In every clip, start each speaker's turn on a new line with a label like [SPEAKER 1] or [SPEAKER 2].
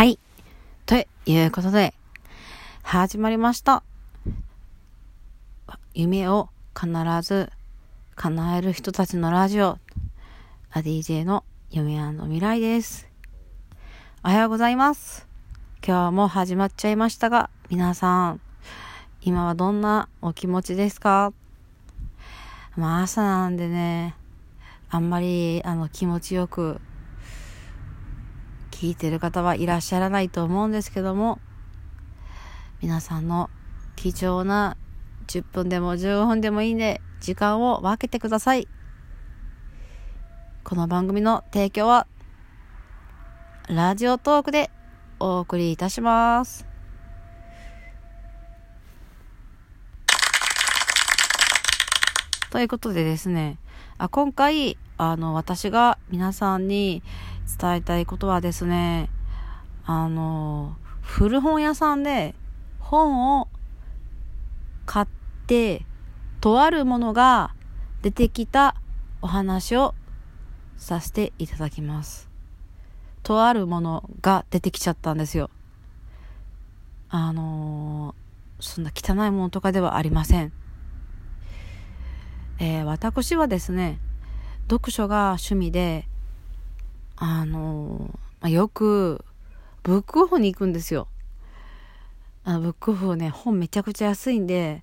[SPEAKER 1] はい。ということで、始まりました。夢を必ず叶える人たちのラジオ、DJ の夢未来です。おはようございます。今日も始まっちゃいましたが、皆さん、今はどんなお気持ちですか？まあ朝なんでね、あんまりあの気持ちよく聞いてる方はいらっしゃらないと思うんですけども、皆さんの貴重な10分でも15分でもいいんで、時間を分けてください。この番組の提供は、ラジオトークでお送りいたします。ということでですね、あ今回、あの、私が皆さんに伝えたいことはですね、あの、古本屋さんで本を買って、とあるものが出てきたお話をさせていただきます。とあるものが出てきちゃったんですよ。あのそんな汚いものとかではありません。えー、私はですね、読書が趣味で、あの、まあ、よく、ブックオフに行くんですよ。あのブックオフね、本めちゃくちゃ安いんで、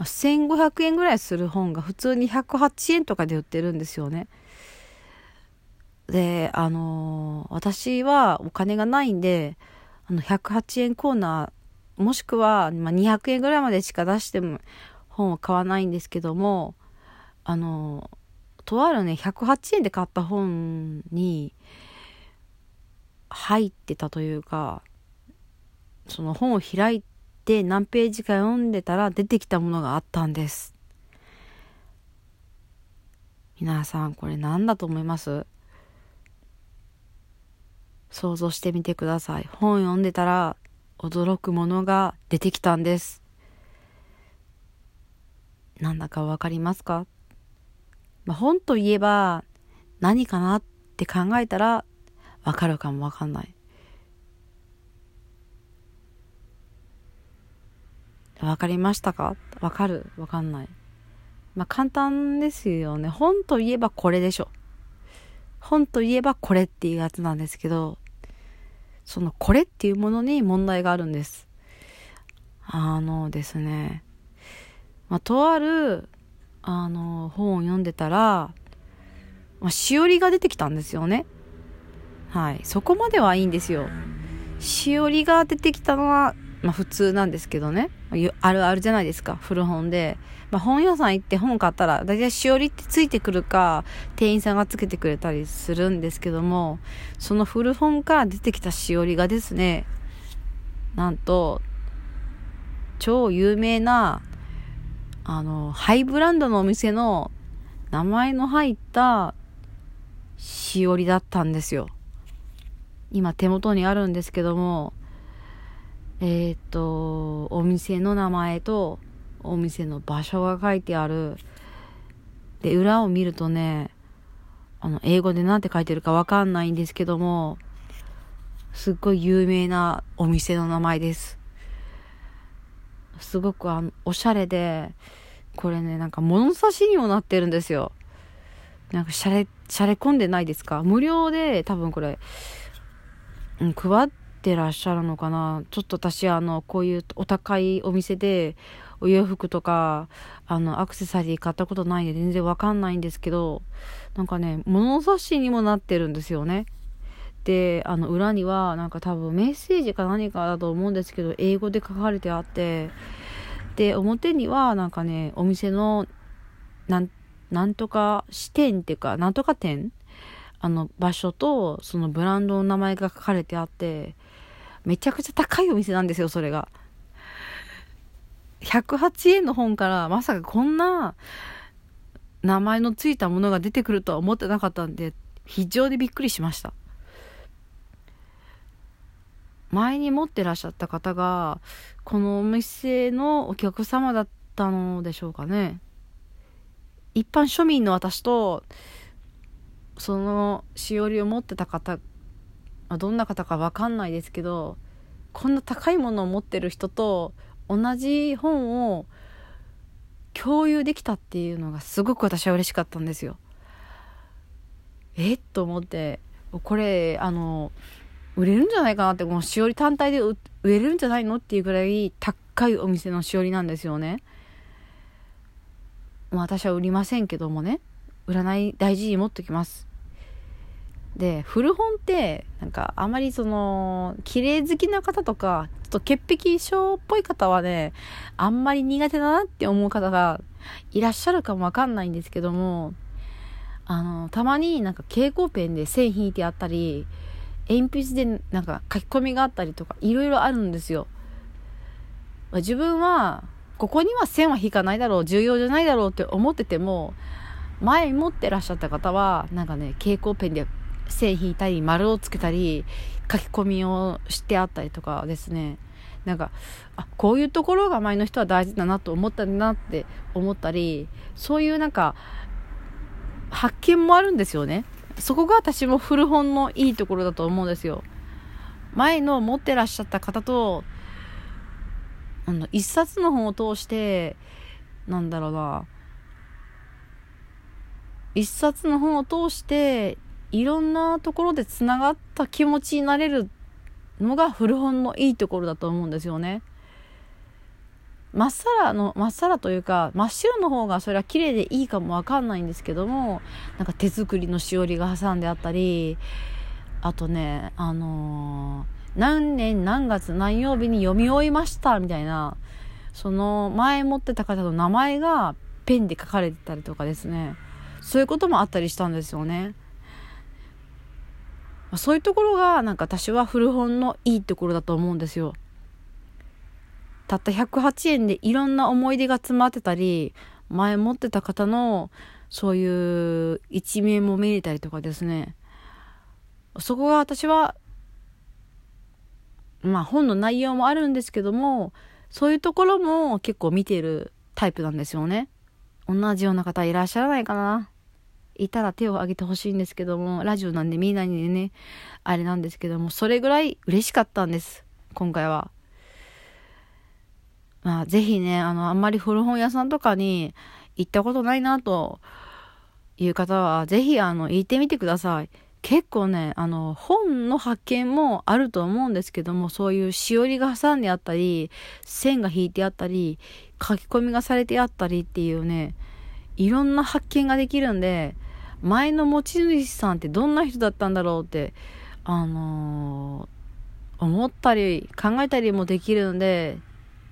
[SPEAKER 1] 1500円ぐらいする本が普通に108円とかで売ってるんですよね。で、あの私はお金がないんで、あの、108円コーナー、もしくは、まあ、200円ぐらいまでしか出しても本を買わないんですけども、あのとあるね、108円で買った本に入ってたというか、その本を開いて何ページか読んでたら出てきたものがあったんです。皆さんこれ何だと思います？想像してみてください。本読んでたら驚くものが出てきたんです。なんだかわかりますか？まあ、本といえば何かなって考えたらわかるかもわかんない。わかりましたか？わかる？わかんない。まあ、簡単ですよね。本といえばこれでしょ。本といえばこれっていうやつなんですけど、そのこれっていうものに問題があるんです。あのですね、まあ、とあるあの、本を読んでたら、まあ、しおりが出てきたんですよね。はい。そこまではいいんですよ。しおりが出てきたのは、まあ普通なんですけどね。あるあるじゃないですか。古本で。まあ本屋さん行って本買ったら、だいたいしおりってついてくるか、店員さんがつけてくれたりするんですけども、その古本から出てきたしおりがですね、なんと、超有名なあの、ハイブランドのお店の名前の入ったしおりだったんですよ。今手元にあるんですけども、えっ、と、お店の名前とお店の場所が書いてある。で、裏を見るとね、あの、英語で何て書いてるかわかんないんですけども、すっごい有名なお店の名前です。すごくあの、おしゃれで、これね、なんか物差しにもなってるんですよ。なんかシャレ、シャレ込んでないですか？無料で多分これ、うん、配ってらっしゃるのかな？ちょっと私あの、こういうお高いお店でお洋服とか、あの、アクセサリー買ったことないんで全然わかんないんですけど、なんかね、物差しにもなってるんですよね。で、あの、裏にはなんか多分メッセージか何かだと思うんですけど、英語で書かれてあって、で、表にはなんかね、お店の、なん、なんとか支店っていうか、なんとか店あの場所と、そのブランドの名前が書かれてあって、めちゃくちゃ高いお店なんですよ、それが。108円の本からまさかこんな名前のついたものが出てくるとは思ってなかったんで、非常にびっくりしました。前に持ってらっしゃった方が、このお店のお客様だったのでしょうかね。一般庶民の私と、そのしおりを持ってた方、どんな方かわかんないですけどこんな高いものを持ってる人と同じ本を共有できたっていうのがすごく私は嬉しかったんですよ。え？っと思ってこれあの売れるんじゃないかなってもうしおり単体で売れるんじゃないのっていうぐらい高いお店のしおりなんですよね。ま、私は売りませんけどもね売らない大事に持っときます。で古本ってなんかあまりその綺麗好きな方とかちょっと潔癖症っぽい方はねあんまり苦手だなって思う方がいらっしゃるかもわかんないんですけどもあのたまになんか蛍光ペンで線引いてあったり鉛筆でなんか書き込みがあったりとかいろいろあるんですよ。ま自分はここには線は引かないだろう重要じゃないだろうって思ってても前持ってらっしゃった方はなんかね蛍光ペンで線引いたり丸をつけたり書き込みをしてあったりとかですね。なんかあこういうところが前の人は大事だなと思ったんだなって思ったりそういうなんか発見もあるんですよね。そこが私も古本のいいところだと思うんですよ前の持ってらっしゃった方とあの一冊の本を通してなんだろうな一冊の本を通していろんなところでつながった気持ちになれるのが古本のいいところだと思うんですよね。まっさらの、まっさらというか、真っ白の方がそれは綺麗でいいかもわかんないんですけども、なんか手作りのしおりが挟んであったり、あとね、あのー、何年何月何曜日に読み終えましたみたいな、その前持ってた方の名前がペンで書かれてたりとかですね、そういうこともあったりしたんですよね。そういうところがなんか私は古本のいいところだと思うんですよ。たった108円でいろんな思い出が詰まってたり前持ってた方のそういう一面も見れたりとかですねそこが私はまあ本の内容もあるんですけどもそういうところも結構見てるタイプなんですよね同じような方いらっしゃらないかないたら手を挙げてほしいんですけども、ラジオなんでみんなにね、あれなんですけども、それぐらい嬉しかったんです。今回は。まあ、ぜひね、あの、あんまり古本屋さんとかに行ったことないなという方は、ぜひ、あの、行ってみてください。結構ね、あの、本の発見もあると思うんですけども、そういうしおりが挟んであったり、線が引いてあったり、書き込みがされてあったりっていうね、いろんな発見ができるんで、前の持ち主さんってどんな人だったんだろうって、あのー、思ったり考えたりもできるんで、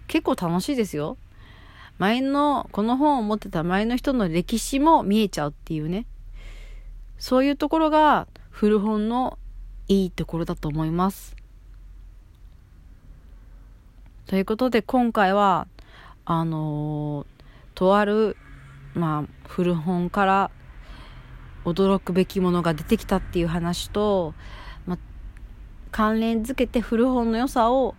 [SPEAKER 1] 結構楽しいですよ。前の、この本を持ってた前の人の歴史も見えちゃうっていうね。そういうところが古本のいいところだと思います。ということで今回は、あのー、とある、まあ、古本から驚くべきものが出てきたっていう話と、ま、関連づけて古本の良さを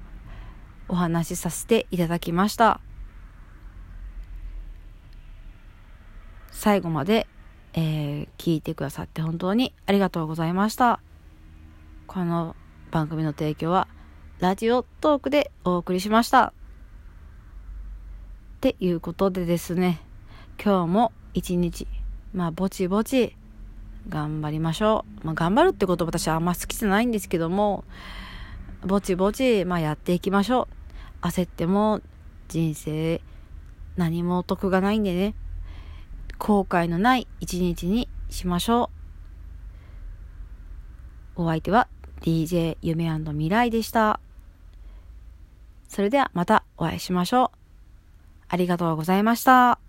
[SPEAKER 1] お話しさせていただきました。最後まで、えー、聞いてくださって本当にありがとうございました。この番組の提供はラジオトークでお送りしました。っていうことでですね、今日も一日、まあぼちぼち頑張りましょう。まあ、頑張るってこと私はあんま好きじゃないんですけども、ぼちぼち、まあ、やっていきましょう。焦っても人生何も得がないんでね、後悔のない一日にしましょう。お相手は DJ 夢未来でした。それではまたお会いしましょう。ありがとうございました。